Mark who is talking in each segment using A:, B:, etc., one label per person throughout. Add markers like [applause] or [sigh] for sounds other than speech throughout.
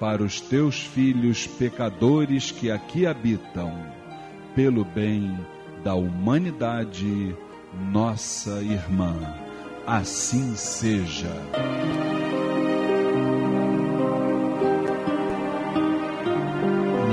A: para os teus filhos pecadores que aqui habitam, pelo bem da humanidade, nossa irmã. Assim seja.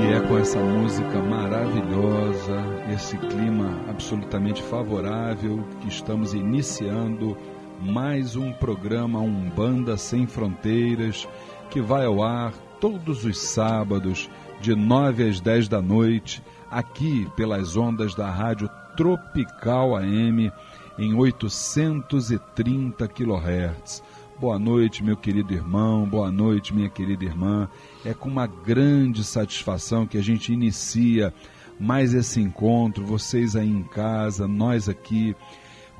A: E é com essa música maravilhosa, esse clima absolutamente favorável que estamos iniciando mais um programa Umbanda Sem Fronteiras, que vai ao ar todos os sábados, de 9 às 10 da noite, aqui pelas ondas da Rádio Tropical AM, em 830 kHz. Boa noite, meu querido irmão, boa noite, minha querida irmã. É com uma grande satisfação que a gente inicia mais esse encontro, vocês aí em casa, nós aqui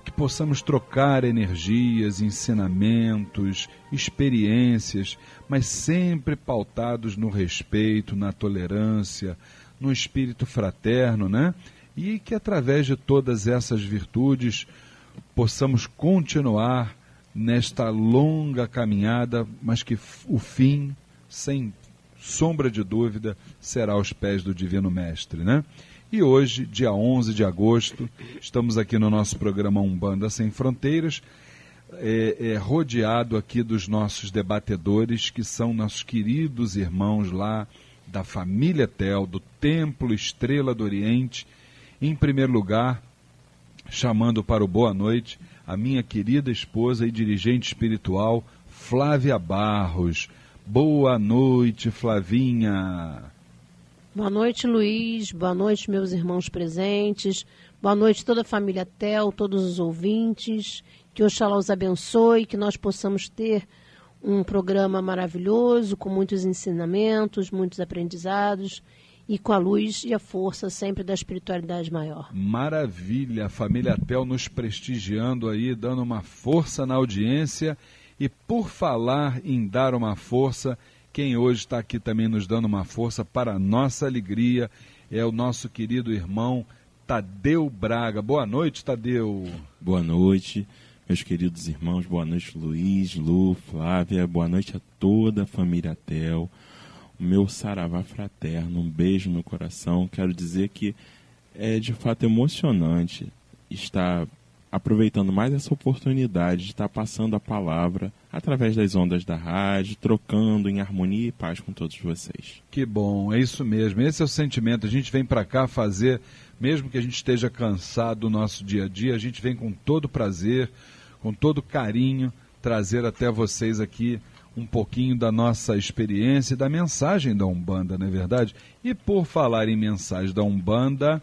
A: que possamos trocar energias, ensinamentos, experiências, mas sempre pautados no respeito, na tolerância, no espírito fraterno, né? E que através de todas essas virtudes possamos continuar nesta longa caminhada, mas que o fim, sem sombra de dúvida, será aos pés do Divino Mestre, né? E hoje, dia 11 de agosto, estamos aqui no nosso programa Umbanda Sem Fronteiras, é, é, rodeado aqui dos nossos debatedores, que são nossos queridos irmãos lá da família Tel, do Templo Estrela do Oriente. Em primeiro lugar, chamando para o boa noite a minha querida esposa e dirigente espiritual, Flávia Barros. Boa noite, Flavinha.
B: Boa noite, Luiz. Boa noite, meus irmãos presentes. Boa noite, toda a família Tel, todos os ouvintes. Que Oxalá os abençoe, que nós possamos ter um programa maravilhoso, com muitos ensinamentos, muitos aprendizados e com a luz e a força sempre da espiritualidade maior.
A: Maravilha, família Tel nos prestigiando aí, dando uma força na audiência. E por falar em dar uma força, quem hoje está aqui também nos dando uma força para a nossa alegria é o nosso querido irmão Tadeu Braga. Boa noite, Tadeu.
C: Boa noite meus queridos irmãos, boa noite Luiz, Lu, Flávia, boa noite a toda a família Tel, o meu saravá fraterno, um beijo no coração. Quero dizer que é de fato emocionante estar aproveitando mais essa oportunidade de estar passando a palavra através das ondas da rádio, trocando em harmonia e paz com todos vocês.
A: Que bom, é isso mesmo. Esse é o sentimento. A gente vem para cá fazer, mesmo que a gente esteja cansado do nosso dia a dia, a gente vem com todo prazer, com todo carinho, trazer até vocês aqui um pouquinho da nossa experiência e da mensagem da Umbanda, não é verdade? E por falar em mensagem da Umbanda,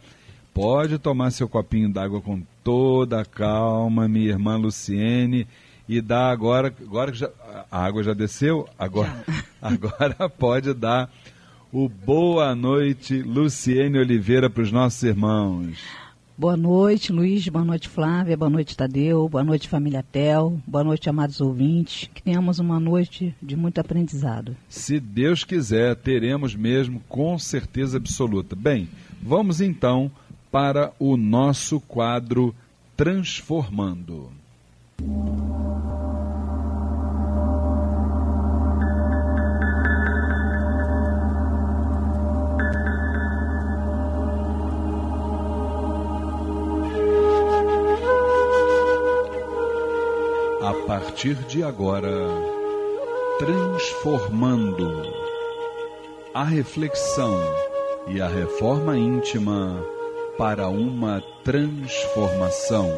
A: pode tomar seu copinho d'água com toda a calma, minha irmã Luciene, e dá agora, agora que já, a água já desceu, agora, [laughs] agora pode dar o boa noite, Luciene Oliveira, para os nossos irmãos.
D: Boa noite, Luiz. Boa noite, Flávia. Boa noite, Tadeu. Boa noite, família Tel. Boa noite, amados ouvintes. Que tenhamos uma noite de muito aprendizado.
A: Se Deus quiser, teremos mesmo, com certeza absoluta. Bem, vamos então para o nosso quadro Transformando. a partir de agora, transformando a reflexão e a reforma íntima para uma transformação.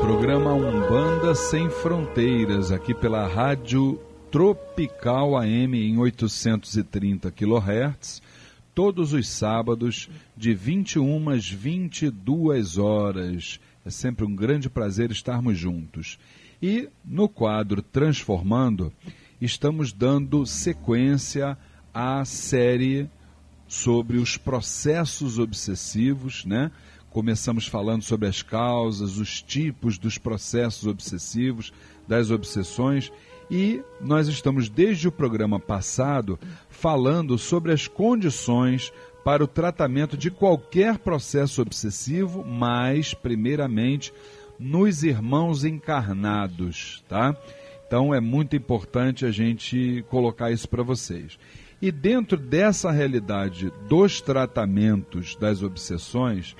A: Programa Umbanda Sem Fronteiras, aqui pela Rádio Tropical AM em 830 kHz todos os sábados, de 21 às 22 horas. É sempre um grande prazer estarmos juntos. E no quadro Transformando, estamos dando sequência à série sobre os processos obsessivos, né? Começamos falando sobre as causas, os tipos dos processos obsessivos, das obsessões, e nós estamos desde o programa passado falando sobre as condições para o tratamento de qualquer processo obsessivo, mas primeiramente nos irmãos encarnados, tá? Então é muito importante a gente colocar isso para vocês. E dentro dessa realidade dos tratamentos das obsessões,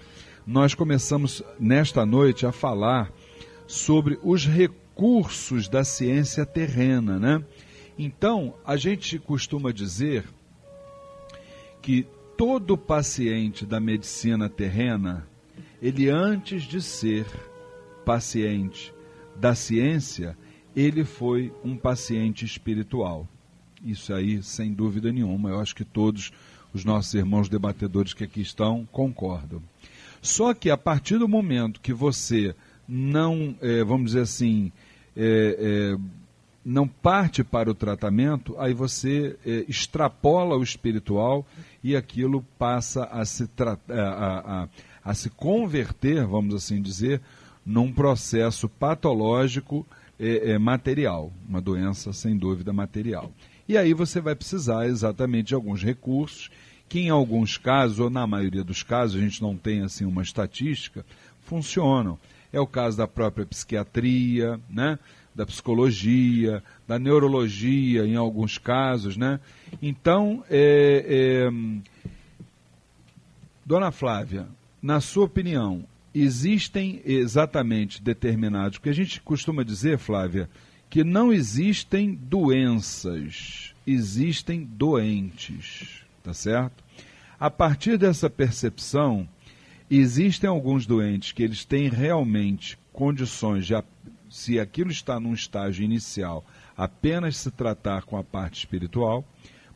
A: nós começamos nesta noite a falar sobre os recursos da ciência terrena, né? Então, a gente costuma dizer que todo paciente da medicina terrena, ele antes de ser paciente da ciência, ele foi um paciente espiritual. Isso aí, sem dúvida nenhuma, eu acho que todos os nossos irmãos debatedores que aqui estão concordam. Só que a partir do momento que você não, é, vamos dizer assim, é, é, não parte para o tratamento, aí você extrapola o espiritual e aquilo passa a se, a, a, a, a se converter, vamos assim dizer, num processo patológico é, é, material, uma doença sem dúvida material. E aí você vai precisar exatamente de alguns recursos que em alguns casos, ou na maioria dos casos, a gente não tem assim uma estatística, funcionam. É o caso da própria psiquiatria, né? da psicologia, da neurologia em alguns casos, né? Então, é, é... Dona Flávia, na sua opinião, existem exatamente determinados, porque a gente costuma dizer, Flávia, que não existem doenças, existem doentes, tá certo? A partir dessa percepção, existem alguns doentes que eles têm realmente condições de, se aquilo está num estágio inicial, apenas se tratar com a parte espiritual,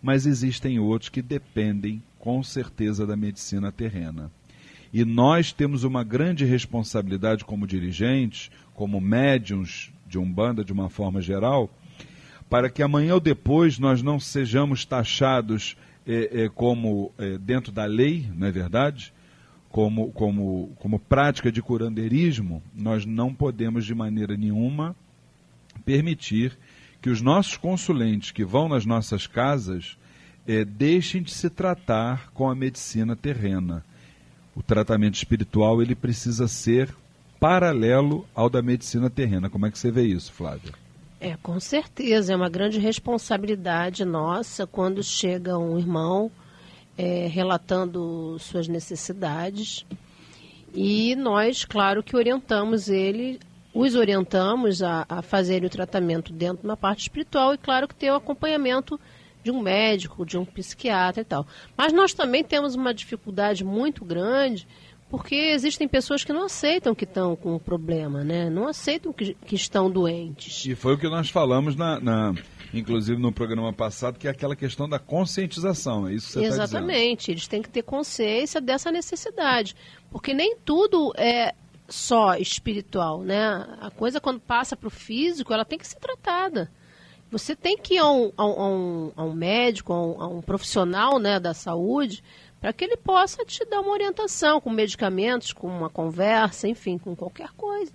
A: mas existem outros que dependem com certeza da medicina terrena. E nós temos uma grande responsabilidade como dirigentes, como médiums de Umbanda de uma forma geral, para que amanhã ou depois nós não sejamos taxados é, é, como é, dentro da lei, não é verdade? Como, como, como prática de curandeirismo, nós não podemos de maneira nenhuma permitir que os nossos consulentes que vão nas nossas casas deixem de se tratar com a medicina terrena. O tratamento espiritual ele precisa ser paralelo ao da medicina terrena. Como é que você vê isso, Flávia?
B: É, com certeza. É uma grande responsabilidade nossa quando chega um irmão é, relatando suas necessidades. E nós, claro que orientamos ele os orientamos a, a fazerem o tratamento dentro da parte espiritual e, claro, que ter o acompanhamento de um médico, de um psiquiatra e tal. Mas nós também temos uma dificuldade muito grande porque existem pessoas que não aceitam que estão com um problema, né? Não aceitam que, que estão doentes.
A: E foi o que nós falamos na, na inclusive no programa passado, que é aquela questão da conscientização, é isso que você
B: está dizendo. Exatamente, eles têm que ter consciência dessa necessidade, porque nem tudo é só espiritual, né? A coisa quando passa para o físico, ela tem que ser tratada. Você tem que ir a um, a um, a um médico, a um, a um, profissional né, da saúde, para que ele possa te dar uma orientação com medicamentos, com uma conversa, enfim, com qualquer coisa.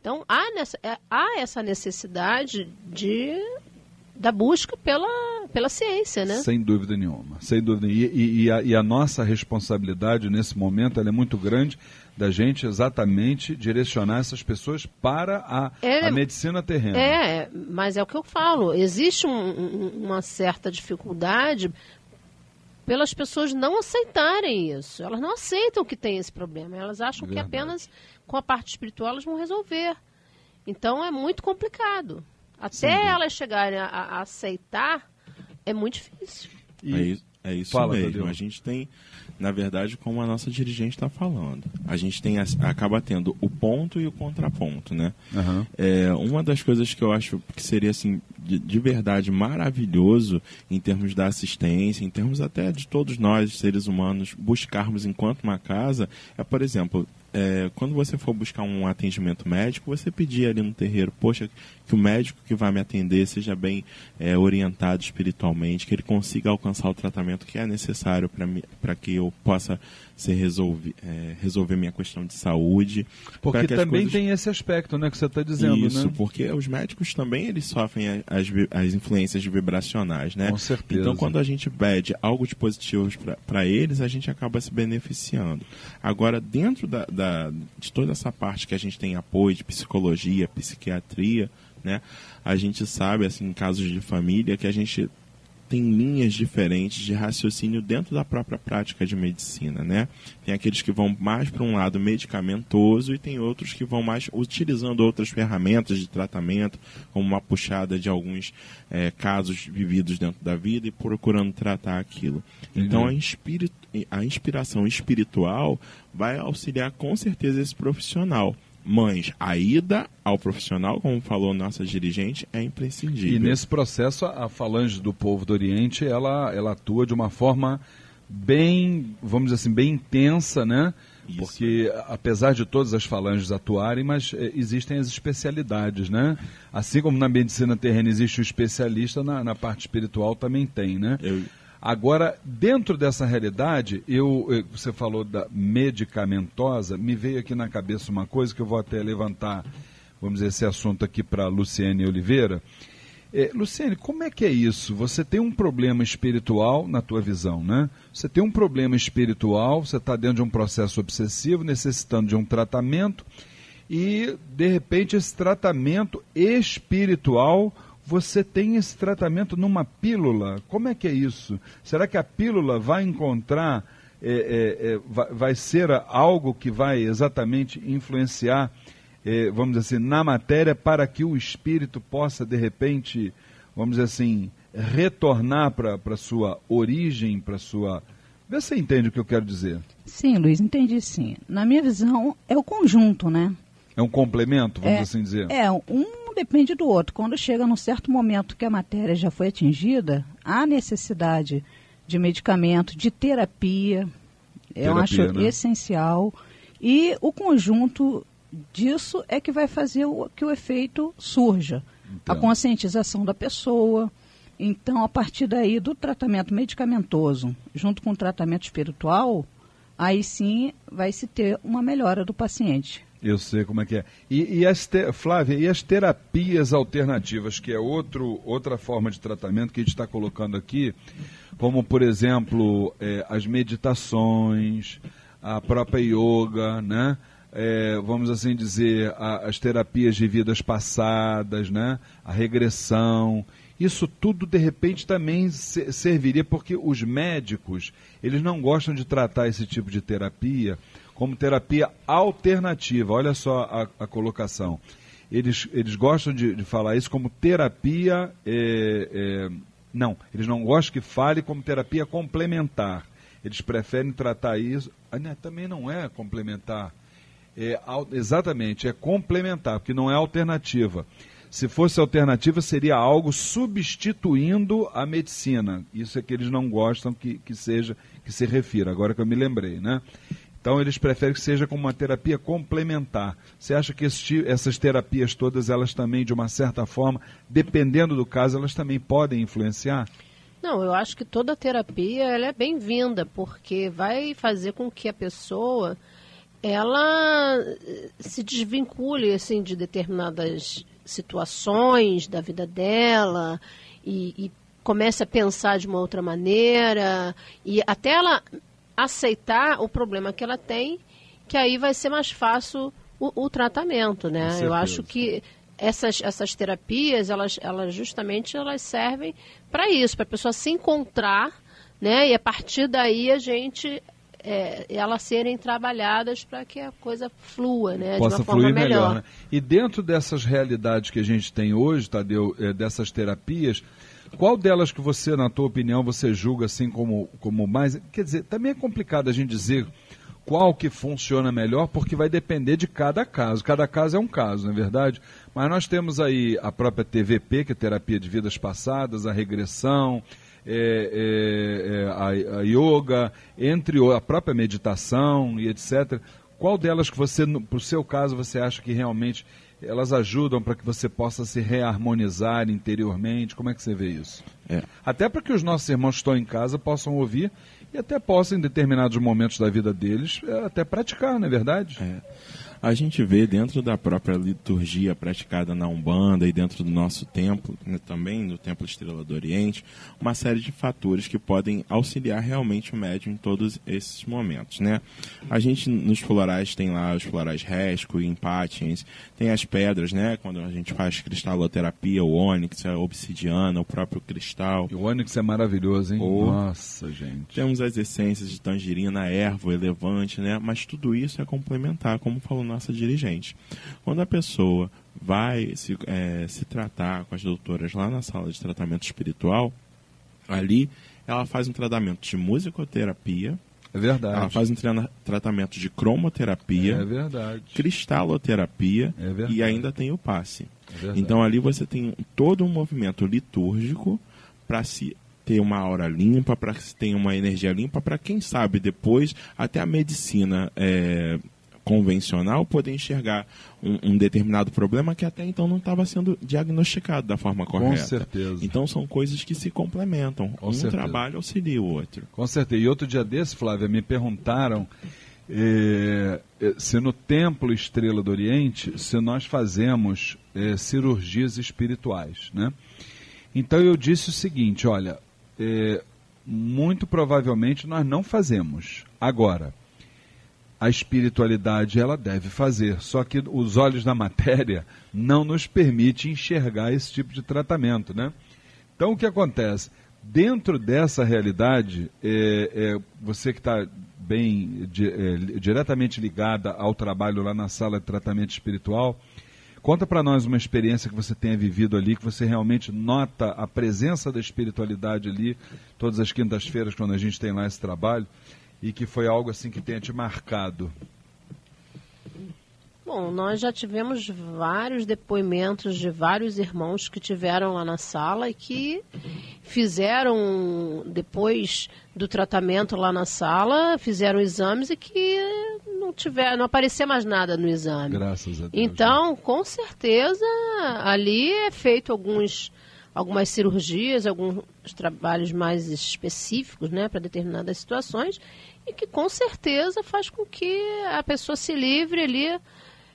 B: Então, há, nessa, é, há essa necessidade de da busca pela, pela ciência, né?
A: Sem dúvida nenhuma, sem dúvida. E, e, e, a, e a, nossa responsabilidade nesse momento é muito grande da gente exatamente direcionar essas pessoas para a, é, a medicina terrena.
B: É, mas é o que eu falo. Existe um, um, uma certa dificuldade pelas pessoas não aceitarem isso. Elas não aceitam que tem esse problema. Elas acham Verdade. que apenas com a parte espiritual elas vão resolver. Então é muito complicado. Até Sim. elas chegarem a, a, aceitar, é muito difícil.
C: E... É isso, é isso Fala, mesmo. A gente tem, na verdade, como a nossa dirigente está falando, a gente tem acaba tendo o ponto e o contraponto, né? Uhum. É, uma das coisas que eu acho que seria assim de, de, verdade maravilhoso em termos da assistência, em termos até de todos nós seres humanos buscarmos enquanto uma casa, é por exemplo é, quando você for buscar um atendimento médico, você pedir ali no terreiro, poxa, que o médico que vai me atender seja bem é, orientado espiritualmente, que ele consiga alcançar o tratamento que é necessário para que eu possa ser resolver, é, resolver minha questão de saúde.
A: Porque também coisas... tem esse aspecto, né, que você está dizendo,
C: Isso,
A: né?
C: porque os médicos também eles sofrem as, as influências vibracionais, né?
A: Com certeza.
C: Então, quando a gente pede algo de positivo para eles, a gente acaba se beneficiando. Agora, dentro da, da, de toda essa parte que a gente tem apoio de psicologia, psiquiatria, né? A gente sabe, assim, em casos de família, que a gente tem linhas diferentes de raciocínio dentro da própria prática de medicina, né? Tem aqueles que vão mais para um lado medicamentoso e tem outros que vão mais utilizando outras ferramentas de tratamento, como uma puxada de alguns é, casos vividos dentro da vida e procurando tratar aquilo. Então a, inspiri a inspiração espiritual vai auxiliar com certeza esse profissional mães, a ida ao profissional, como falou nossa dirigente, é imprescindível.
A: E nesse processo, a falange do povo do Oriente, ela, ela atua de uma forma bem, vamos dizer assim, bem intensa, né? Isso. Porque, apesar de todas as falanges atuarem, mas é, existem as especialidades, né? Assim como na medicina terrena existe o especialista, na, na parte espiritual também tem, né? Eu... Agora, dentro dessa realidade, eu, eu, você falou da medicamentosa, me veio aqui na cabeça uma coisa que eu vou até levantar, vamos dizer, esse assunto aqui para Luciene Oliveira. É, Luciane, como é que é isso? Você tem um problema espiritual na tua visão, né? Você tem um problema espiritual, você está dentro de um processo obsessivo, necessitando de um tratamento, e de repente esse tratamento espiritual, você tem esse tratamento numa pílula. Como é que é isso? Será que a pílula vai encontrar, é, é, é vai, vai ser algo que vai exatamente influenciar eh, vamos dizer assim, na matéria para que o espírito possa, de repente, vamos dizer assim, retornar para a sua origem, para a sua. Vê se você entende o que eu quero dizer.
D: Sim, Luiz, entendi sim. Na minha visão, é o conjunto, né?
A: É um complemento, vamos é, assim dizer?
D: É, um depende do outro. Quando chega num certo momento que a matéria já foi atingida, há necessidade de medicamento, de terapia, terapia eu acho né? essencial. E o conjunto disso é que vai fazer o, que o efeito surja. Então. A conscientização da pessoa. Então, a partir daí, do tratamento medicamentoso, junto com o tratamento espiritual, aí sim vai se ter uma melhora do paciente.
A: Eu sei como é que é. E, e as te, Flávia, e as terapias alternativas, que é outro, outra forma de tratamento que a gente está colocando aqui, como, por exemplo, é, as meditações, a própria yoga, né? é, vamos assim dizer, a, as terapias de vidas passadas, né? a regressão. Isso tudo, de repente, também se, serviria, porque os médicos, eles não gostam de tratar esse tipo de terapia como terapia alternativa. Olha só a, a colocação. Eles, eles gostam de, de falar isso como terapia. É, é, não, eles não gostam que fale como terapia complementar. Eles preferem tratar isso. Ah, né, também não é complementar é, exatamente, é complementar, porque não é alternativa. Se fosse alternativa, seria algo substituindo a medicina. Isso é que eles não gostam que, que seja, que se refira, agora que eu me lembrei, né? Então eles preferem que seja como uma terapia complementar. Você acha que esse, essas terapias todas, elas também, de uma certa forma, dependendo do caso, elas também podem influenciar?
B: Não, eu acho que toda terapia ela é bem-vinda, porque vai fazer com que a pessoa ela eh, se desvincule assim de determinadas situações da vida dela e, e comece a pensar de uma outra maneira e até ela aceitar o problema que ela tem, que aí vai ser mais fácil o, o tratamento, né? Eu acho que essas, essas terapias, elas, elas justamente elas servem para isso, para a pessoa se encontrar, né? E a partir daí a gente é, elas serem trabalhadas para que a coisa flua, né?
A: Possa de uma forma fluir melhor. melhor né? E dentro dessas realidades que a gente tem hoje, Tadeu, é, dessas terapias, qual delas que você, na tua opinião, você julga assim como, como mais. Quer dizer, também é complicado a gente dizer qual que funciona melhor, porque vai depender de cada caso. Cada caso é um caso, não é verdade? Mas nós temos aí a própria TVP, que é terapia de vidas passadas, a regressão, é, é, é, a, a, yoga, entre a própria meditação e etc. Qual delas que você, para o seu caso, você acha que realmente elas ajudam para que você possa se reharmonizar interiormente? Como é que você vê isso? É. Até para que os nossos irmãos que estão em casa possam ouvir e até possam, em determinados momentos da vida deles, é, até praticar, não é verdade?
C: É a gente vê dentro da própria liturgia praticada na Umbanda e dentro do nosso templo, né, também no Templo Estrela do Oriente, uma série de fatores que podem auxiliar realmente o médium em todos esses momentos, né? A gente nos florais tem lá os florais resco e empatins, tem as pedras, né? Quando a gente faz cristaloterapia, o ônix, a obsidiana, o próprio cristal.
A: O ônix é maravilhoso, hein? Ou Nossa, gente.
C: Temos as essências de tangerina, ervo, elevante, né? Mas tudo isso é complementar, como falou nossa dirigente. Quando a pessoa vai se, é, se tratar com as doutoras lá na sala de tratamento espiritual, ali ela faz um tratamento de musicoterapia.
A: É verdade.
C: Ela faz um tra tratamento de cromoterapia.
A: É verdade.
C: Cristaloterapia. É verdade. E ainda tem o passe. É então ali você tem todo um movimento litúrgico para se ter uma aura limpa, para que se tenha uma energia limpa, para quem sabe depois até a medicina é, convencional poder enxergar um, um, determinado problema que até então não estava sendo diagnosticado da forma correta.
A: Com certeza.
C: Então são coisas que se complementam. Com um certeza. trabalho auxilia o outro.
A: Com certeza. E outro dia desse, Flávia, me perguntaram eh, eh, se no Templo Estrela do Oriente, se nós fazemos eh, cirurgias espirituais, né? Então eu disse o seguinte: olha, é, muito provavelmente nós não fazemos. Agora, a espiritualidade ela deve fazer, só que os olhos da matéria não nos permitem enxergar esse tipo de tratamento, né? Então o que acontece? Dentro dessa realidade, é, é, você que está bem é, diretamente ligada ao trabalho lá na sala de tratamento espiritual, conta para nós uma experiência que você tenha vivido ali, que você realmente nota a presença da espiritualidade ali, todas as quintas-feiras quando a gente tem lá esse trabalho, e que foi algo assim que tenha te marcado.
B: Bom, nós já tivemos vários depoimentos de vários irmãos que tiveram lá na sala e que fizeram, depois do tratamento lá na sala, fizeram exames e que não tiver, não aparecia mais nada no exame.
A: Graças a Deus.
B: Então, né? com certeza, ali é feito alguns, algumas cirurgias, alguns trabalhos mais específicos, né, para determinadas situações e que com certeza faz com que a pessoa se livre ali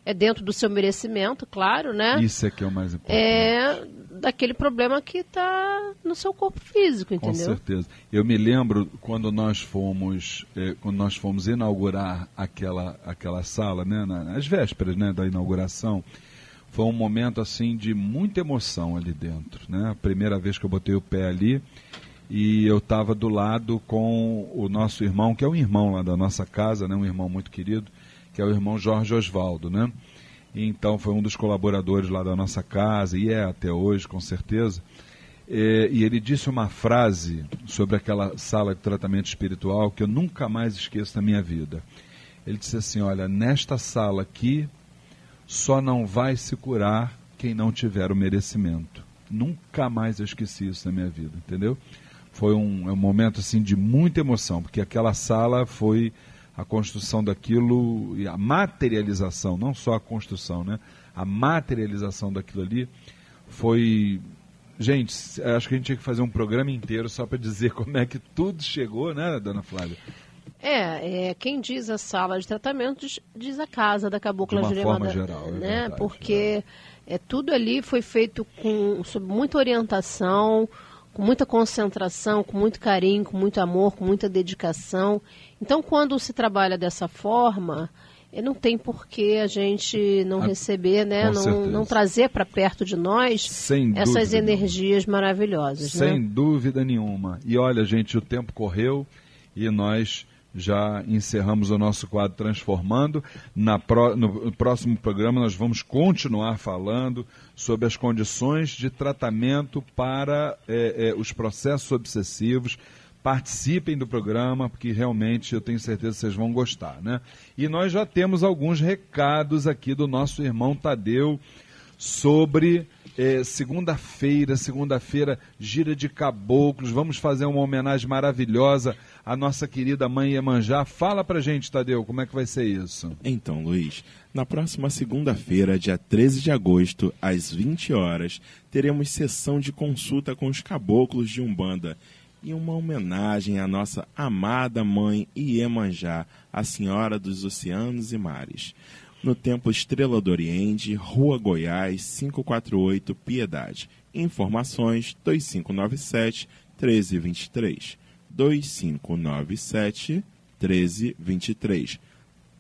B: é dentro do seu merecimento, claro, né?
A: Isso é que é o mais importante.
B: É daquele problema que está no seu corpo físico, entendeu?
A: Com certeza. Eu me lembro quando nós fomos, eh, quando nós fomos inaugurar aquela, aquela sala, né, nas vésperas, né, da inauguração, foi um momento assim de muita emoção ali dentro, né? A primeira vez que eu botei o pé ali e eu estava do lado com o nosso irmão, que é um irmão lá da nossa casa, né, um irmão muito querido que é o irmão Jorge Osvaldo, né? Então foi um dos colaboradores lá da nossa casa, e é até hoje, com certeza. É, e ele disse uma frase sobre aquela sala de tratamento espiritual que eu nunca mais esqueço na minha vida. Ele disse assim: Olha, nesta sala aqui só não vai se curar quem não tiver o merecimento. Nunca mais eu esqueci isso na minha vida, entendeu? Foi um, é um momento assim de muita emoção, porque aquela sala foi a construção daquilo e a materialização, não só a construção, né? A materialização daquilo ali foi. Gente, acho que a gente tinha que fazer um programa inteiro só para dizer [laughs] como é que tudo chegou, né, dona Flávia?
B: É, é, quem diz a sala de tratamento diz, a casa da cabocla
A: forma geral, é
B: né?
A: Verdade,
B: Porque é. é tudo ali foi feito com sob muita orientação, com muita concentração, com muito carinho, com muito amor, com muita dedicação. Então, quando se trabalha dessa forma, eh, não tem por que a gente não a, receber, né? Não, não, trazer para perto de nós
A: Sem
B: essas energias nenhuma. maravilhosas.
A: Sem
B: né?
A: dúvida nenhuma. E olha, gente, o tempo correu e nós já encerramos o nosso quadro Transformando. Pro, no próximo programa nós vamos continuar falando sobre as condições de tratamento para é, é, os processos obsessivos participem do programa, porque realmente eu tenho certeza que vocês vão gostar, né? E nós já temos alguns recados aqui do nosso irmão Tadeu sobre é, segunda-feira, segunda-feira, gira de caboclos. Vamos fazer uma homenagem maravilhosa à nossa querida mãe Iemanjá. Fala pra gente, Tadeu, como é que vai ser isso?
C: Então, Luiz, na próxima segunda-feira, dia 13 de agosto, às 20 horas, teremos sessão de consulta com os caboclos de Umbanda e uma homenagem à nossa amada mãe Iemanjá, a Senhora dos Oceanos e Mares. No Templo Estrela do Oriente, Rua Goiás, 548, Piedade. Informações 2597 1323. 2597 1323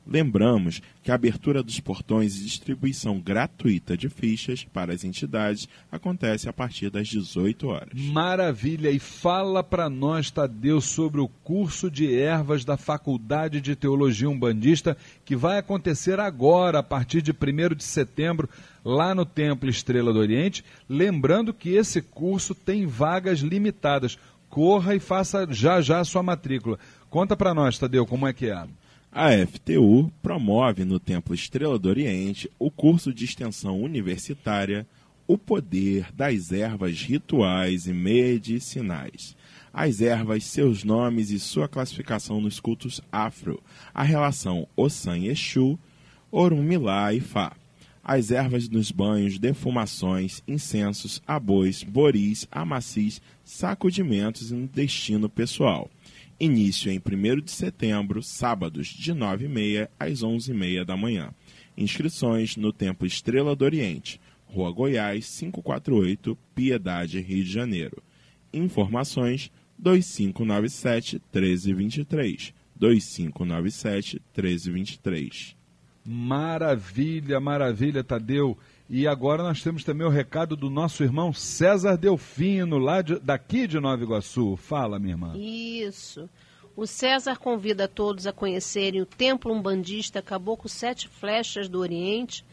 C: Lembramos que a abertura dos portões e distribuição gratuita de fichas para as entidades acontece a partir das 18 horas.
A: Maravilha! E fala para nós, Tadeu, sobre o curso de ervas da Faculdade de Teologia Umbandista que vai acontecer agora, a partir de 1 de setembro, lá no Templo Estrela do Oriente. Lembrando que esse curso tem vagas limitadas. Corra e faça já já a sua matrícula. Conta para nós, Tadeu, como é que é?
C: A FTU promove no Templo Estrela do Oriente o curso de extensão universitária O Poder das Ervas Rituais e Medicinais. As ervas, seus nomes e sua classificação nos cultos afro, a relação Ossan-Exu, Orumilá e Fá. As ervas nos banhos, defumações, incensos, abois, boris, amacis, sacudimentos e no destino pessoal Início em 1 de setembro, sábados, de 9h30 às 11h30 da manhã. Inscrições no Templo Estrela do Oriente, Rua Goiás, 548, Piedade, Rio de Janeiro. Informações 2597 1323. 2597 1323.
A: Maravilha, maravilha, Tadeu. E agora nós temos também o recado do nosso irmão César Delfino, lá de, daqui de Nova Iguaçu. Fala, minha irmã.
B: Isso. O César convida todos a conhecerem o Templo Umbandista Caboclo Sete Flechas do Oriente.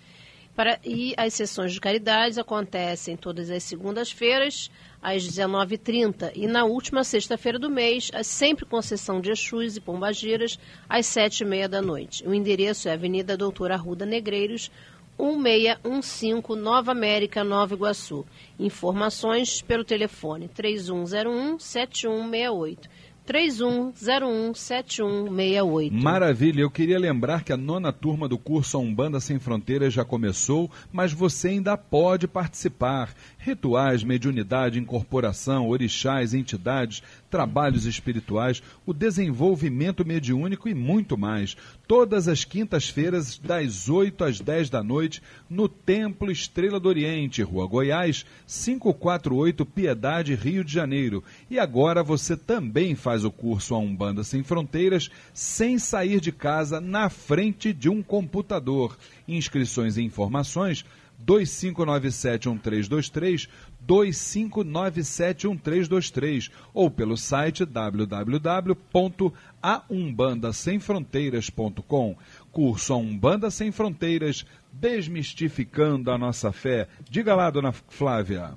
B: Para, e as sessões de caridades acontecem todas as segundas-feiras, às 19h30, e na última sexta-feira do mês, sempre com sessão de Exus e Pombagiras, às 7h30 da noite. O endereço é Avenida Doutora Arruda Negreiros, 1615 Nova América, Nova Iguaçu. Informações pelo telefone 3101 7168. 31017168.
A: Maravilha, eu queria lembrar que a nona turma do curso A Umbanda Sem Fronteiras já começou, mas você ainda pode participar. Rituais, mediunidade, incorporação, orixás, entidades, trabalhos espirituais, o desenvolvimento mediúnico e muito mais. Todas as quintas-feiras, das 8 às 10 da noite, no Templo Estrela do Oriente, Rua Goiás, 548 Piedade, Rio de Janeiro. E agora você também faz o curso A Umbanda Sem Fronteiras sem sair de casa na frente de um computador. Inscrições e informações 25971323, 25971323 ou pelo site www.aumbandasemfronteiras.com. Curso A Umbanda Sem Fronteiras, desmistificando a nossa fé. Diga lá, dona Flávia.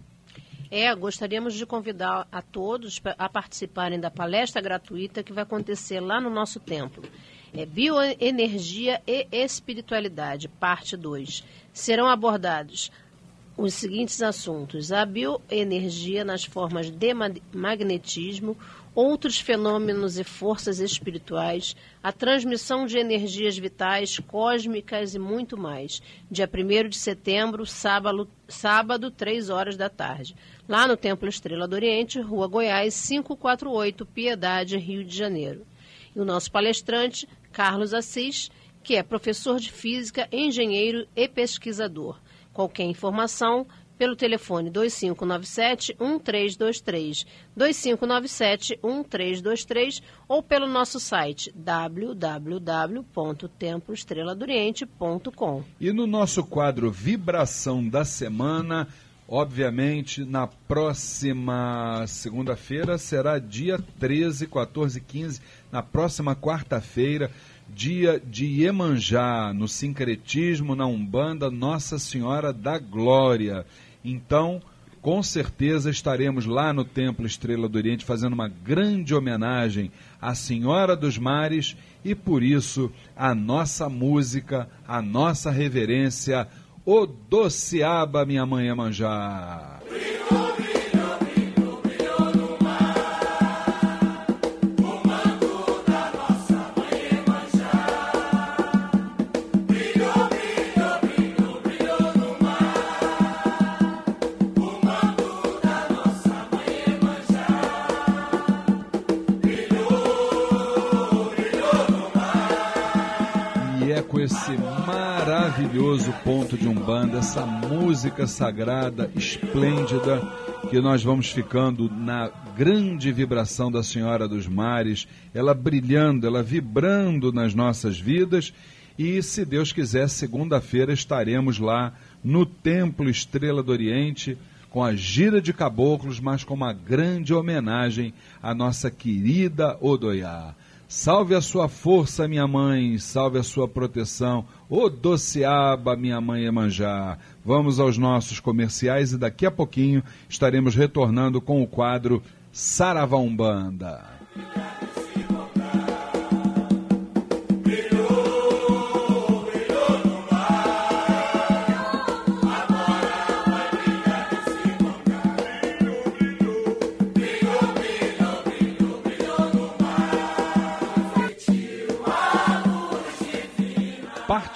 B: É, gostaríamos de convidar a todos a participarem da palestra gratuita que vai acontecer lá no nosso templo. É Bioenergia e Espiritualidade, parte 2 serão abordados os seguintes assuntos: a bioenergia nas formas de magnetismo, outros fenômenos e forças espirituais, a transmissão de energias vitais, cósmicas e muito mais. Dia 1 de setembro, sábado, sábado, 3 horas da tarde. Lá no Templo Estrela do Oriente, Rua Goiás, 548, Piedade, Rio de Janeiro. E o nosso palestrante, Carlos Assis, que é professor de física, engenheiro e pesquisador. Qualquer informação pelo telefone 2597-1323, 2597-1323 ou pelo nosso site www.temploestreladooriente.com.
A: E no nosso quadro Vibração da Semana, obviamente, na próxima segunda-feira será dia 13, 14 e 15, na próxima quarta-feira dia de Iemanjá, no sincretismo, na Umbanda, Nossa Senhora da Glória. Então, com certeza estaremos lá no Templo Estrela do Oriente fazendo uma grande homenagem à Senhora dos Mares e por isso a nossa música, a nossa reverência, o Dociaba, minha mãe Iemanjá. esse maravilhoso ponto de Umbanda, essa música sagrada, esplêndida, que nós vamos ficando na grande vibração da Senhora dos Mares, ela brilhando, ela vibrando nas nossas vidas. E se Deus quiser, segunda-feira estaremos lá no Templo Estrela do Oriente, com a gira de caboclos, mas com uma grande homenagem à nossa querida Odoiá. Salve a sua força, minha mãe, salve a sua proteção. Ô Dociaba, minha mãe Emanjá. Vamos aos nossos comerciais e daqui a pouquinho estaremos retornando com o quadro Saravá Umbanda.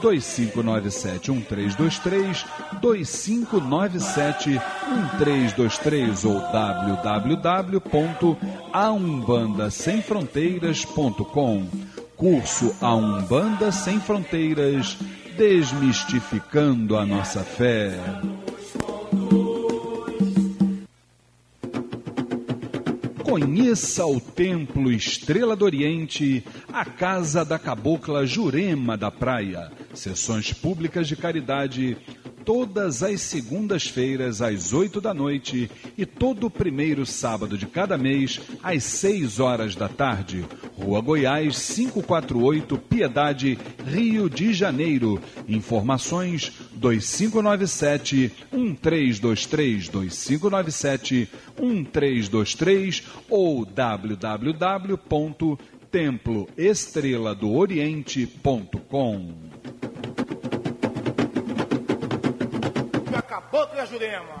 A: 2597-1323, 2597-1323 ou www.aumbandassemfronteiras.com. Curso A Umbanda Sem Fronteiras, desmistificando a nossa fé. Conheça o Templo Estrela do Oriente, a Casa da Cabocla Jurema da Praia. Sessões públicas de caridade todas as segundas-feiras às oito da noite e todo primeiro sábado de cada mês às seis horas da tarde. Rua Goiás 548, Piedade, Rio de Janeiro. Informações 2597 1323 2597 1323 ou www.temploestreladooriente.com.
E: Boca Jurema.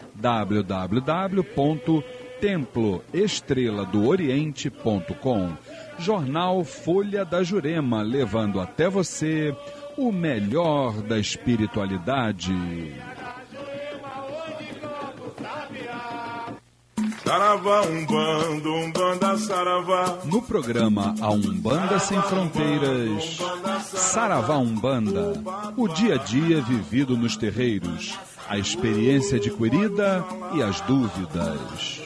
A: www.temploestreladooriente.com. Jornal Folha da Jurema, levando até você o melhor da espiritualidade.
E: Saravá, Umbanda, Umbanda, Saravá.
A: No programa A Umbanda Sem Fronteiras, Saravá Umbanda, o dia a dia vivido nos terreiros, a experiência adquirida e as dúvidas.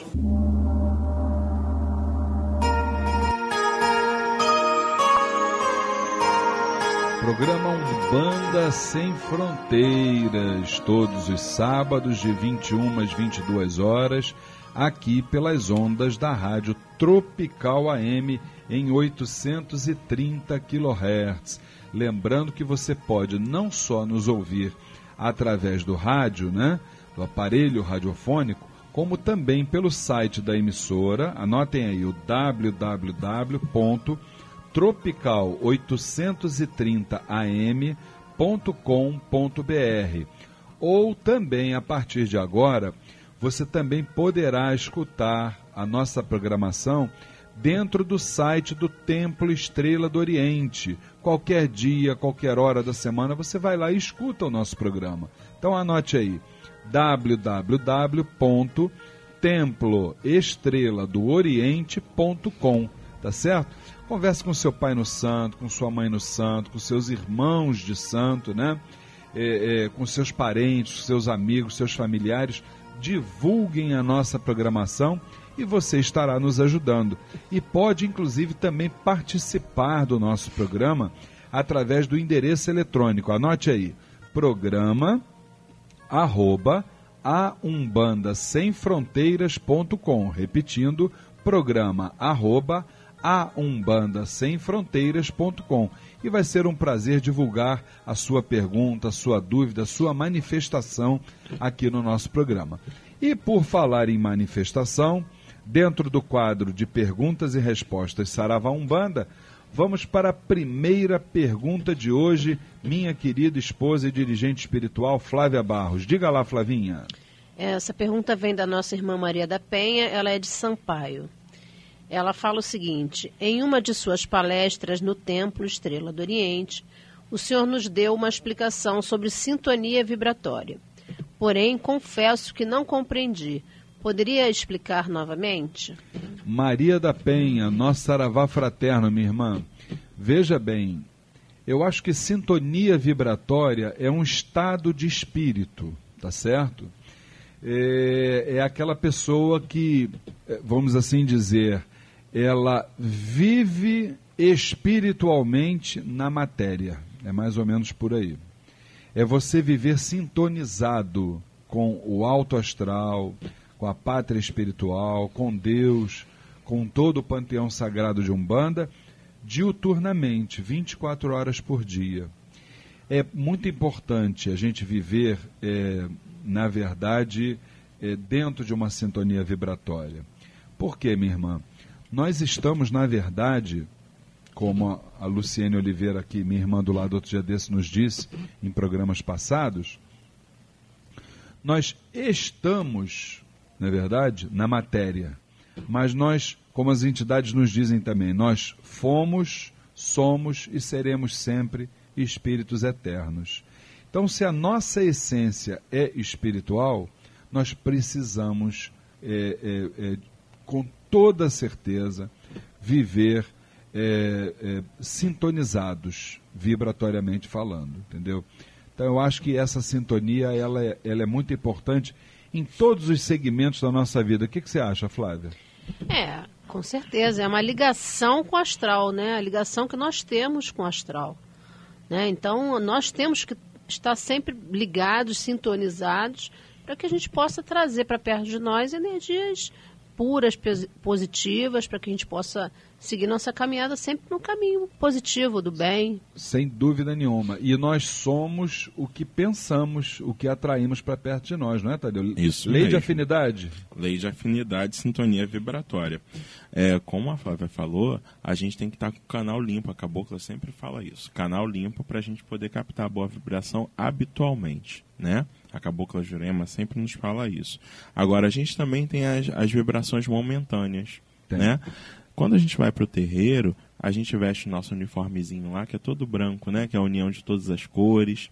A: Programa Umbanda Sem Fronteiras, todos os sábados de 21 às 22 horas aqui pelas ondas da Rádio Tropical AM em 830 kHz. Lembrando que você pode não só nos ouvir através do rádio, né, do aparelho radiofônico, como também pelo site da emissora. Anotem aí o www.tropical830am.com.br. Ou também a partir de agora você também poderá escutar a nossa programação dentro do site do Templo Estrela do Oriente. Qualquer dia, qualquer hora da semana, você vai lá e escuta o nosso programa. Então anote aí www.temploestreladooriente.com, tá certo? Converse com seu pai no santo, com sua mãe no santo, com seus irmãos de santo, né? É, é, com seus parentes, seus amigos, seus familiares divulguem a nossa programação e você estará nos ajudando. E pode, inclusive, também participar do nosso programa através do endereço eletrônico. Anote aí: programa arroba aumbandasemfronteiras.com. Repetindo, programa arroba aumbandasemfronteiras.com e vai ser um prazer divulgar a sua pergunta, a sua dúvida, a sua manifestação aqui no nosso programa. E por falar em manifestação, dentro do quadro de perguntas e respostas Saravá Umbanda, vamos para a primeira pergunta de hoje, minha querida esposa e dirigente espiritual Flávia Barros. Diga lá, Flavinha.
B: Essa pergunta vem da nossa irmã Maria da Penha, ela é de Sampaio. Ela fala o seguinte: em uma de suas palestras no Templo Estrela do Oriente, o senhor nos deu uma explicação sobre sintonia vibratória. Porém, confesso que não compreendi. Poderia explicar novamente?
A: Maria da Penha, nosso saravá fraterno, minha irmã. Veja bem, eu acho que sintonia vibratória é um estado de espírito, tá certo? É, é aquela pessoa que, é, vamos assim dizer, ela vive espiritualmente na matéria, É mais ou menos por aí. É você viver sintonizado com o alto astral, com a pátria espiritual, com Deus, com todo o panteão sagrado de Umbanda, diuturnamente, 24 horas por dia. É muito importante a gente viver, é, na verdade, é, dentro de uma sintonia vibratória. Por quê, minha irmã? Nós estamos, na verdade, como a Luciene Oliveira aqui, minha irmã do lado outro dia desse, nos disse em programas passados, nós estamos, na é verdade, na matéria. Mas nós, como as entidades nos dizem também, nós fomos, somos e seremos sempre espíritos eternos. Então, se a nossa essência é espiritual, nós precisamos, é, é, é, com toda certeza, viver é, é, sintonizados, vibratoriamente falando, entendeu? Então, eu acho que essa sintonia ela é, ela é muito importante em todos os segmentos da nossa vida. O que, que você acha, Flávia?
B: É, com certeza. É uma ligação com o astral, né? A ligação que nós temos com o astral. Né? Então, nós temos que estar sempre ligados, sintonizados, para que a gente possa trazer para perto de nós energias puras, positivas, para que a gente possa seguir nossa caminhada sempre no caminho positivo, do bem.
A: Sem dúvida nenhuma. E nós somos o que pensamos, o que atraímos para perto de nós, não é, Tadeu?
C: Isso
A: Lei
C: mesmo.
A: de afinidade.
C: Lei de afinidade, sintonia vibratória. É, como a Flávia falou, a gente tem que estar com o canal limpo. A cabocla sempre fala isso. Canal limpo para a gente poder captar a boa vibração habitualmente, né? A cabocla Jurema sempre nos fala isso. Agora, a gente também tem as, as vibrações momentâneas, tem. né? Quando a gente vai para o terreiro, a gente veste o nosso uniformezinho lá, que é todo branco, né? Que é a união de todas as cores.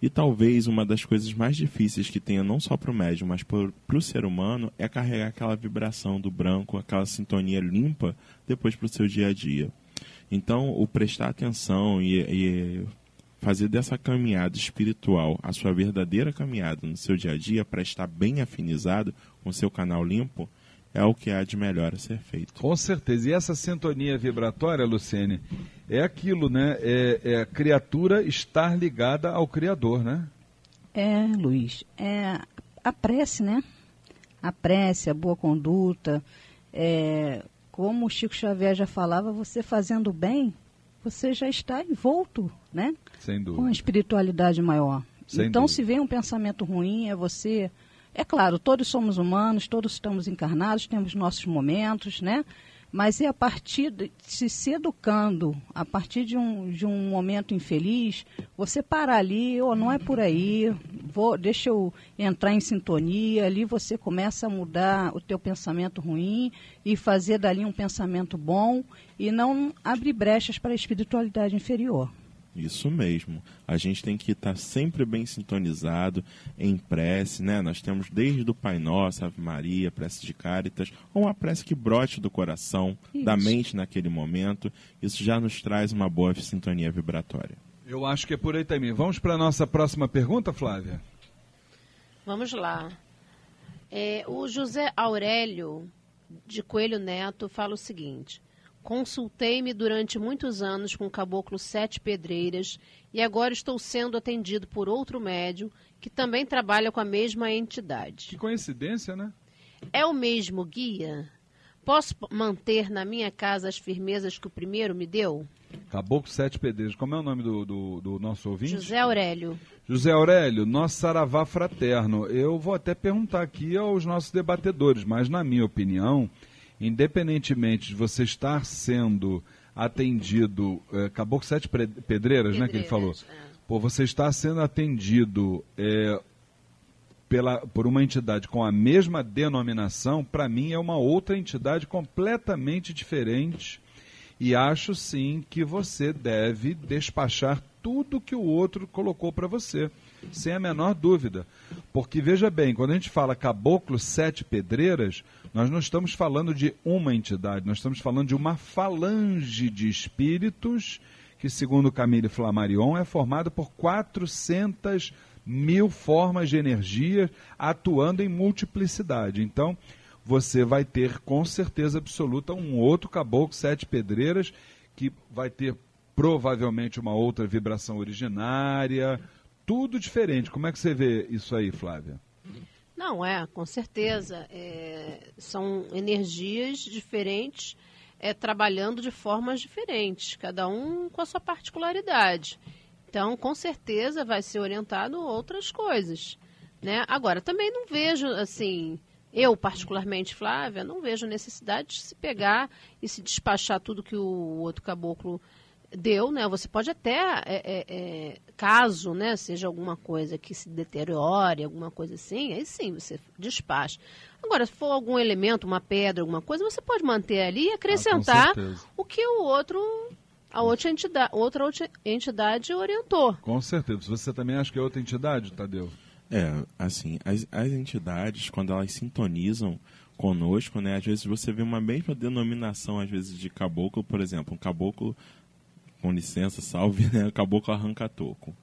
C: E talvez uma das coisas mais difíceis que tenha, não só para o médium, mas para o ser humano, é carregar aquela vibração do branco, aquela sintonia limpa, depois para o seu dia a dia. Então, o prestar atenção e, e fazer dessa caminhada espiritual a sua verdadeira caminhada no seu dia a dia, para estar bem afinizado com o seu canal limpo, é o que há de melhor a ser feito.
A: Com certeza. E essa sintonia vibratória, Luciene, é aquilo, né? É, é a criatura estar ligada ao Criador, né?
D: É, Luiz. É a prece, né? A prece, a boa conduta. É, como o Chico Xavier já falava, você fazendo bem, você já está envolto, né?
A: Sem dúvida.
D: Com a espiritualidade maior.
A: Sem
D: então,
A: dúvida.
D: se vem um pensamento ruim, é você é claro, todos somos humanos, todos estamos encarnados, temos nossos momentos, né? Mas é a partir de se, educando, a partir de um, de um momento infeliz, você parar ali, ou oh, não é por aí, vou, deixa eu entrar em sintonia, ali você começa a mudar o teu pensamento ruim e fazer dali um pensamento bom e não abrir brechas para a espiritualidade inferior.
C: Isso mesmo. A gente tem que estar sempre bem sintonizado em prece, né? Nós temos desde o Pai Nosso, Ave Maria, prece de Cáritas, ou uma prece que brote do coração, Isso. da mente naquele momento. Isso já nos traz uma boa sintonia vibratória.
A: Eu acho que é por aí também. Vamos para a nossa próxima pergunta, Flávia?
B: Vamos lá. É, o José Aurélio de Coelho Neto fala o seguinte: Consultei-me durante muitos anos com o caboclo Sete Pedreiras e agora estou sendo atendido por outro médium que também trabalha com a mesma entidade.
A: Que coincidência, né?
B: É o mesmo guia? Posso manter na minha casa as firmezas que o primeiro me deu?
A: Caboclo Sete Pedreiras. Como é o nome do, do, do nosso ouvinte?
B: José Aurélio.
A: José Aurélio, nosso saravá fraterno. Eu vou até perguntar aqui aos nossos debatedores, mas na minha opinião independentemente de você estar sendo atendido, é, Caboclo Sete Pedreiras, Pedreiras, né, que ele falou, é. Pô, você está sendo atendido é, pela, por uma entidade com a mesma denominação, para mim é uma outra entidade completamente diferente. E acho sim que você deve despachar tudo que o outro colocou para você, sem a menor dúvida. Porque veja bem, quando a gente fala caboclo sete pedreiras, nós não estamos falando de uma entidade, nós estamos falando de uma falange de espíritos que, segundo Camille Flammarion, é formada por 400 mil formas de energia atuando em multiplicidade. Então, você vai ter com certeza absoluta um outro caboclo, sete pedreiras, que vai ter provavelmente uma outra vibração originária, tudo diferente. Como é que você vê isso aí, Flávia?
B: Não, é, com certeza. É, são energias diferentes é, trabalhando de formas diferentes, cada um com a sua particularidade. Então, com certeza, vai ser orientado outras coisas. Né? Agora, também não vejo, assim, eu particularmente, Flávia, não vejo necessidade de se pegar e se despachar tudo que o outro caboclo deu, né? Você pode até, é, é, é, caso, né, seja alguma coisa que se deteriore, alguma coisa assim, aí sim você despacha. Agora, se for algum elemento, uma pedra, alguma coisa, você pode manter ali e acrescentar ah, o que o outro, a outra entidade, outra entidade orientou.
A: Com certeza. Você também acha que é outra entidade, Tadeu?
C: É, assim, as, as entidades, quando elas sintonizam conosco, né, às vezes você vê uma mesma denominação, às vezes, de caboclo, por exemplo, um caboclo com licença, salve, né? [laughs] Caboclo arranca-toco.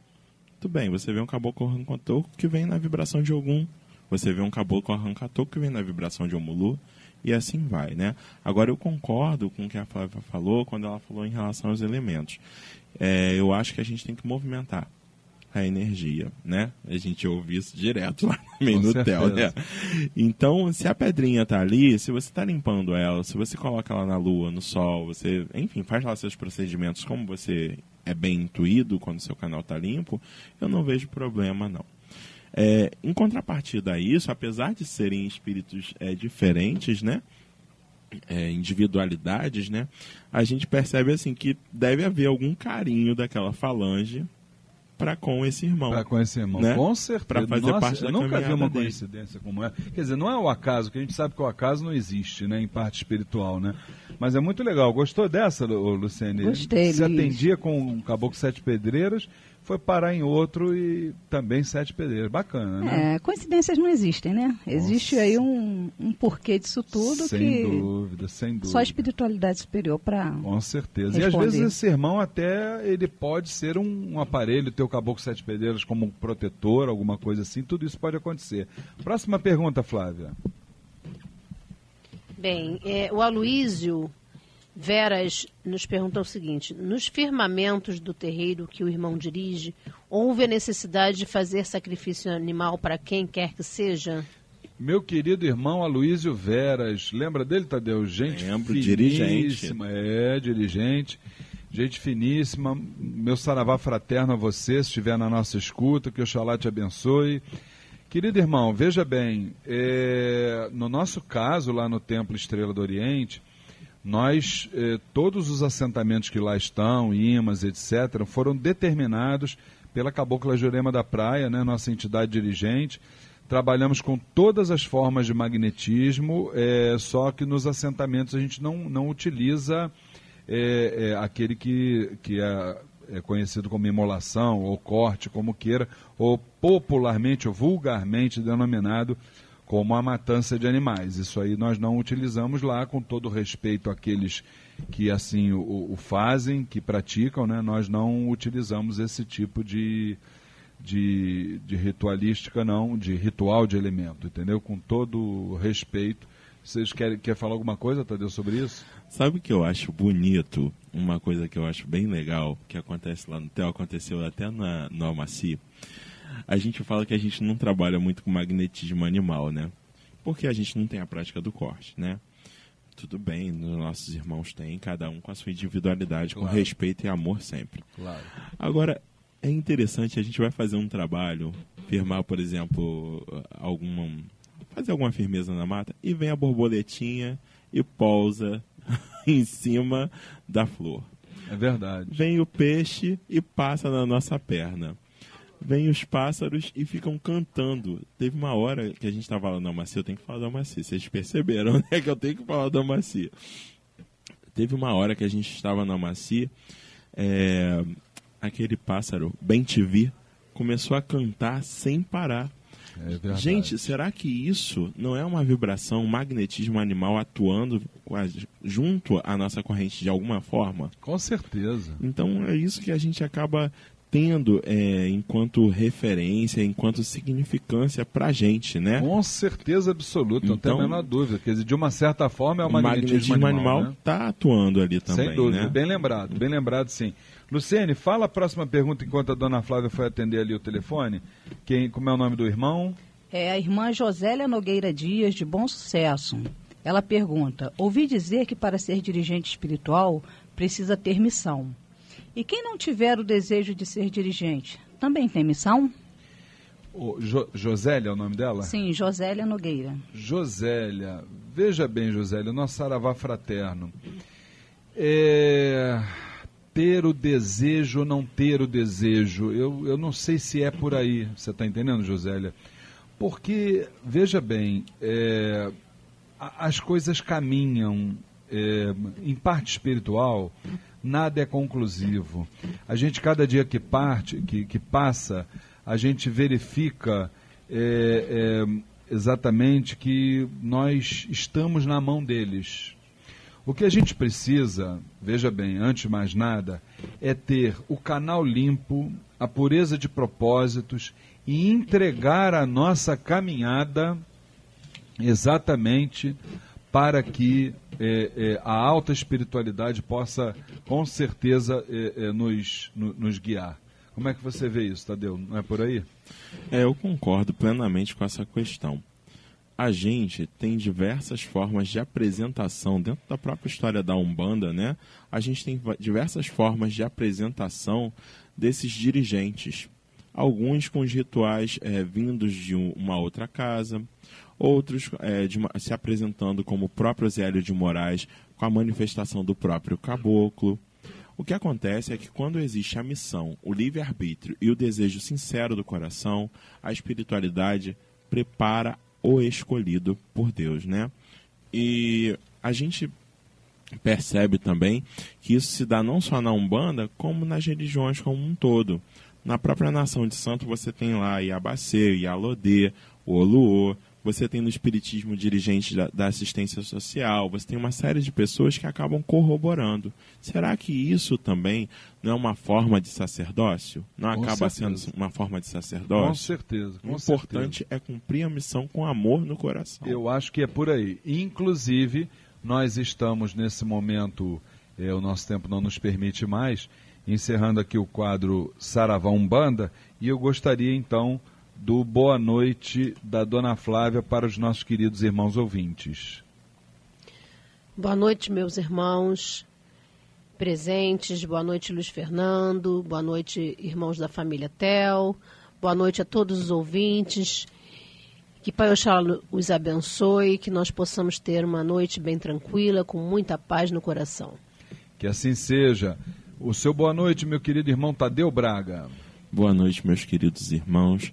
C: Tudo bem, você vê um caboclo arranca-toco que vem na vibração de algum. Você vê um caboclo arranca-toco que vem na vibração de Omulu. E assim vai, né? Agora, eu concordo com o que a Flávia falou quando ela falou em relação aos elementos. É, eu acho que a gente tem que movimentar a energia, né? A gente ouve isso direto lá no meio do tel, né? Então, se a pedrinha tá ali, se você tá limpando ela, se você coloca ela na lua, no sol, você, enfim, faz lá seus procedimentos como você é bem intuído quando seu canal tá limpo, eu não vejo problema não. É, em contrapartida a isso, apesar de serem espíritos é, diferentes, né? É, individualidades, né? A gente percebe assim que deve haver algum carinho daquela falange para com esse irmão.
A: Para com esse irmão, né? com certeza.
C: Para fazer Nossa, parte da
A: Eu nunca vi uma
C: dele.
A: coincidência como essa. Quer dizer, não é o acaso, que a gente sabe que o acaso não existe, né, em parte espiritual, né? Mas é muito legal. Gostou dessa, Luciane?
D: Gostei,
A: Se atendia com um caboclo sete pedreiras foi parar em outro e também sete pedreiras. Bacana, né?
D: É, coincidências não existem, né? Existe Nossa. aí um, um porquê disso tudo
A: sem
D: que...
A: dúvida, sem dúvida.
D: Só a espiritualidade superior para
A: Com certeza. Responder. E às vezes esse irmão até, ele pode ser um, um aparelho, ter o caboclo sete pedreiras como protetor, alguma coisa assim, tudo isso pode acontecer. Próxima pergunta, Flávia.
B: Bem, é, o Aloísio Veras nos pergunta o seguinte: nos firmamentos do terreiro que o irmão dirige, houve a necessidade de fazer sacrifício animal para quem quer que seja?
A: Meu querido irmão Aloísio Veras, lembra dele, Tadeu? Gente
C: Lembro, dirigente.
A: É, dirigente. Gente finíssima. Meu saravá fraterno a você, se estiver na nossa escuta, que Oxalá te abençoe. Querido irmão, veja bem, é, no nosso caso, lá no Templo Estrela do Oriente, nós, eh, todos os assentamentos que lá estão, IMAs, etc., foram determinados pela Cabocla Jurema da Praia, né, nossa entidade dirigente. Trabalhamos com todas as formas de magnetismo, eh, só que nos assentamentos a gente não, não utiliza eh, aquele que, que é, é conhecido como imolação ou corte, como queira, ou popularmente ou vulgarmente denominado como a matança de animais. Isso aí nós não utilizamos lá, com todo respeito àqueles que assim o, o fazem, que praticam, né? nós não utilizamos esse tipo de, de, de ritualística, não, de ritual de elemento, entendeu? Com todo respeito. Vocês querem quer falar alguma coisa, Tadeu, sobre isso?
C: Sabe o que eu acho bonito? Uma coisa que eu acho bem legal, que acontece lá no TEL, aconteceu até na, no Almaci a gente fala que a gente não trabalha muito com magnetismo animal, né? Porque a gente não tem a prática do corte, né? Tudo bem, nossos irmãos têm, cada um com a sua individualidade, claro. com respeito e amor sempre.
A: Claro.
C: Agora, é interessante, a gente vai fazer um trabalho, firmar, por exemplo, alguma. fazer alguma firmeza na mata, e vem a borboletinha e pousa [laughs] em cima da flor.
A: É verdade.
C: Vem o peixe e passa na nossa perna vêm os pássaros e ficam cantando. Teve uma hora que a gente estava falando, não, Macia, eu tenho que falar da Macia. Vocês perceberam, [laughs] né, que eu tenho que falar da Macia. Teve uma hora que a gente estava na Macia, é, aquele pássaro, bem te vi, começou a cantar sem parar.
A: É
C: gente, será que isso não é uma vibração, um magnetismo animal atuando junto à nossa corrente de alguma forma?
A: Com certeza.
C: Então é isso que a gente acaba tendo é, enquanto referência, enquanto significância para a gente, né?
A: Com certeza absoluta, então, não tem a então, menor dúvida. Quer dizer, de uma certa forma é o magnetismo, o magnetismo animal.
C: está né? atuando ali também,
A: Sem dúvida,
C: né?
A: bem lembrado, bem lembrado sim. Luciene, fala a próxima pergunta enquanto a dona Flávia foi atender ali o telefone. Quem, como é o nome do irmão?
D: É a irmã Josélia Nogueira Dias, de Bom Sucesso. Ela pergunta: Ouvi dizer que para ser dirigente espiritual precisa ter missão. E quem não tiver o desejo de ser dirigente, também tem missão?
A: O jo Josélia é o nome dela?
D: Sim, Josélia Nogueira.
A: Josélia. Veja bem, Josélia, o nosso saravá fraterno. É... Ter o desejo ou não ter o desejo, eu, eu não sei se é por aí, você está entendendo, Josélia? Porque, veja bem, é... as coisas caminham, é... em parte espiritual, nada é conclusivo. A gente, cada dia que parte, que, que passa, a gente verifica é, é, exatamente que nós estamos na mão deles. O que a gente precisa, veja bem, antes de mais nada, é ter o canal limpo, a pureza de propósitos e entregar a nossa caminhada exatamente para que é, é, a alta espiritualidade possa, com certeza, é, é, nos, no, nos guiar. Como é que você vê isso, Tadeu? Não é por aí?
C: É, eu concordo plenamente com essa questão. A gente tem diversas formas de apresentação dentro da própria história da Umbanda, né? A gente tem diversas formas de apresentação desses dirigentes. Alguns com os rituais é, vindos de uma outra casa, outros é, de, se apresentando como o próprio Zélio de Moraes com a manifestação do próprio caboclo. O que acontece é que quando existe a missão, o livre-arbítrio e o desejo sincero do coração, a espiritualidade prepara o escolhido por Deus, né? E a gente percebe também que isso se dá não só na Umbanda, como nas religiões como um todo. Na própria nação de santo você tem lá Iabacê, Ialodê, Oluô, você tem no Espiritismo dirigentes da, da, assistência social, você tem uma série de pessoas que acabam corroborando. Será que isso também não é uma forma de sacerdócio? Não com acaba certeza. sendo uma forma de sacerdócio?
A: Com certeza. Com
C: o importante
A: certeza.
C: é cumprir a missão com amor no coração.
A: Eu acho que é por aí. Inclusive, nós estamos nesse momento, eh, o nosso tempo não nos permite mais, encerrando aqui o quadro Saravá Umbanda, e eu gostaria então do boa noite da dona Flávia para os nossos queridos irmãos ouvintes.
B: Boa noite, meus irmãos presentes. Boa noite, Luiz Fernando. Boa noite, irmãos da família Tel. Boa noite a todos os ouvintes. Que Pai Oxalá os abençoe, que nós possamos ter uma noite bem tranquila, com muita paz no coração.
A: Que assim seja. O seu boa noite, meu querido irmão Tadeu Braga.
C: Boa noite, meus queridos irmãos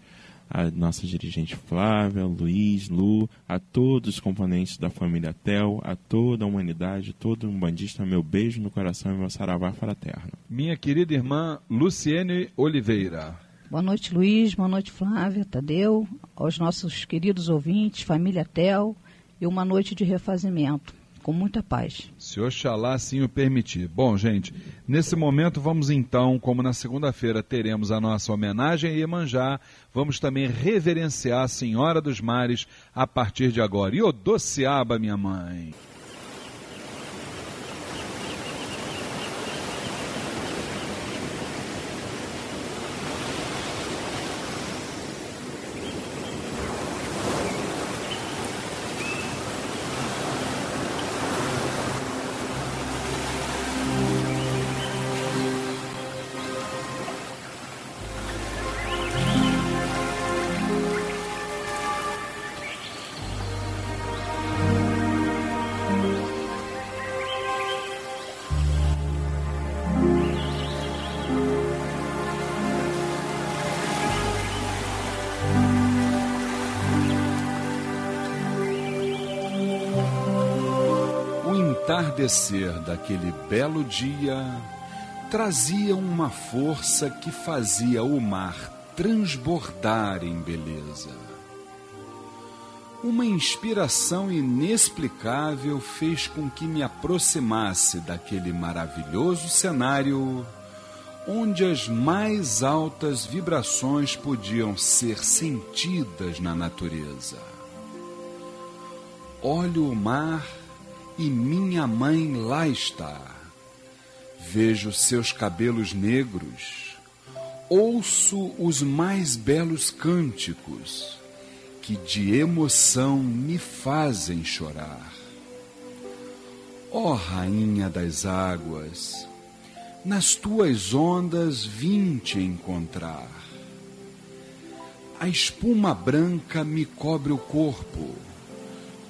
C: a nossa dirigente Flávia, Luiz, Lu, a todos os componentes da família Tel, a toda a humanidade, todo um bandista, meu beijo no coração e meu saravá fraterno.
A: Minha querida irmã Luciene Oliveira.
D: Boa noite, Luiz. Boa noite, Flávia, Tadeu, aos nossos queridos ouvintes, família Tel, e uma noite de refazimento com muita paz.
A: Se Oxalá assim o permitir. Bom, gente, nesse momento vamos então, como na segunda-feira teremos a nossa homenagem a Iemanjá, vamos também reverenciar a Senhora dos Mares a partir de agora. E Odociaba, minha mãe. Entardecer daquele belo dia trazia uma força que fazia o mar transbordar em beleza. Uma inspiração inexplicável fez com que me aproximasse daquele maravilhoso cenário onde as mais altas vibrações podiam ser sentidas na natureza. Olho o mar e minha mãe lá está. Vejo seus cabelos negros, ouço os mais belos cânticos que de emoção me fazem chorar. Ó oh, Rainha das Águas, nas tuas ondas vim te encontrar. A espuma branca me cobre o corpo,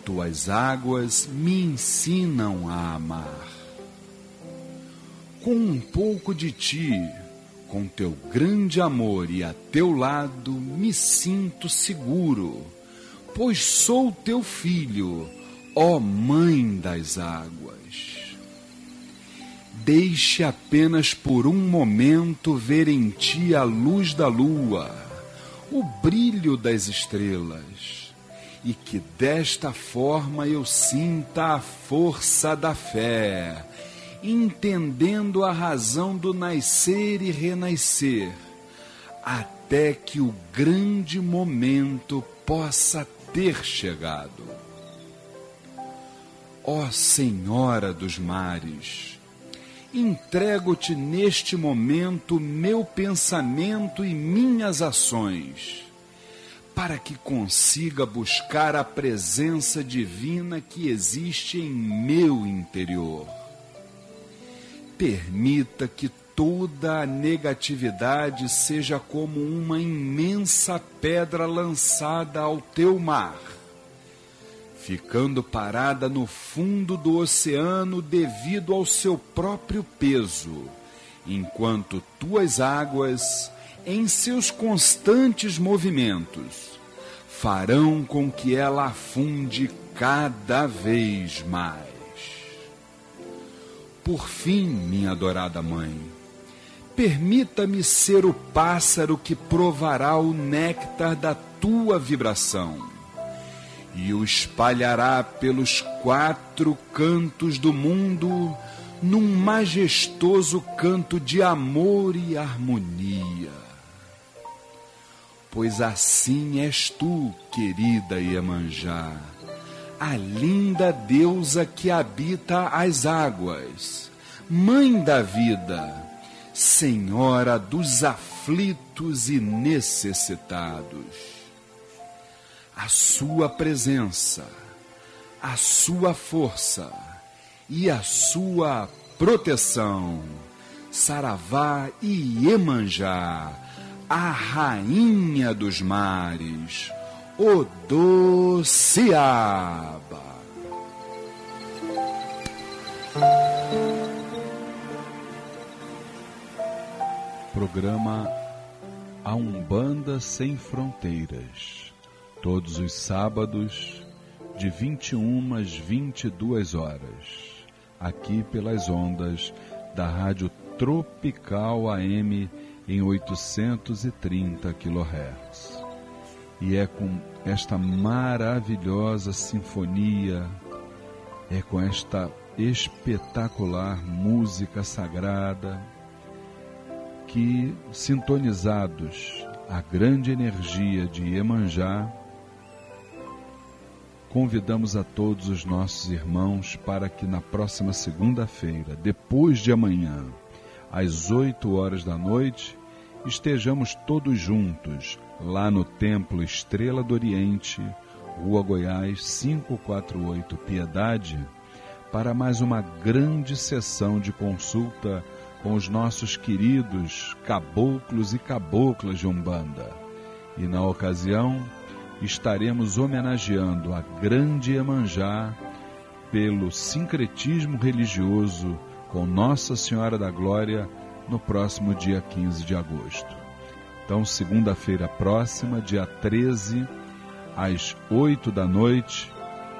A: tuas águas me ensinam a amar. Com um pouco de ti, com teu grande amor e a teu lado, me sinto seguro, pois sou teu filho, ó Mãe das águas. Deixe apenas por um momento ver em ti a luz da lua, o brilho das estrelas, e que desta forma eu sinta a força da fé, entendendo a razão do nascer e renascer, até que o grande momento possa ter chegado. Ó Senhora dos mares, entrego-te neste momento meu pensamento e minhas ações, para que consiga buscar a presença divina que existe em meu interior. Permita que toda a negatividade seja como uma imensa pedra lançada ao teu mar ficando parada no fundo do oceano devido ao seu próprio peso, enquanto tuas águas, em seus constantes movimentos, farão com que ela afunde cada vez mais. Por fim, minha adorada mãe, permita-me ser o pássaro que provará o néctar da tua vibração e o espalhará pelos quatro cantos do mundo num majestoso canto de amor e harmonia. Pois assim és tu, querida Iemanjá, a linda deusa que habita as águas, mãe da vida, senhora dos aflitos e necessitados a sua presença, a sua força e a sua proteção. Saravá e Iemanjá, a rainha dos mares, Odociaba.
F: Programa A Umbanda Sem Fronteiras todos os sábados, de 21 às 22 horas, aqui pelas ondas da Rádio Tropical AM em 830 kHz. E é com esta maravilhosa sinfonia, é com esta espetacular música sagrada que, sintonizados à grande energia de Iemanjá, convidamos a todos os nossos irmãos para que na próxima segunda-feira, depois de amanhã, às 8 horas da noite, estejamos todos juntos lá no Templo Estrela do Oriente, Rua Goiás 548 Piedade, para mais uma grande sessão de consulta com os nossos queridos caboclos e caboclas de Umbanda. E na ocasião, estaremos homenageando a grande Emanjá pelo sincretismo religioso com Nossa Senhora da Glória no próximo dia 15 de agosto. Então, segunda-feira próxima, dia 13, às 8 da noite,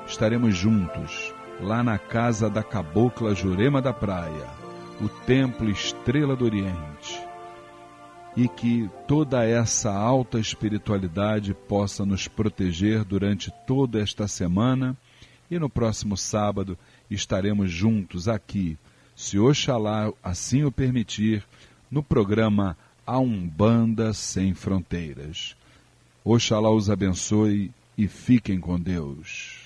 F: estaremos juntos lá na casa da Cabocla Jurema da Praia, o Templo Estrela do Oriente e que toda essa alta espiritualidade possa nos proteger durante toda esta semana e no próximo sábado estaremos juntos aqui, se Oxalá assim o permitir,
A: no programa A Umbanda Sem Fronteiras. Oxalá os abençoe e fiquem com Deus.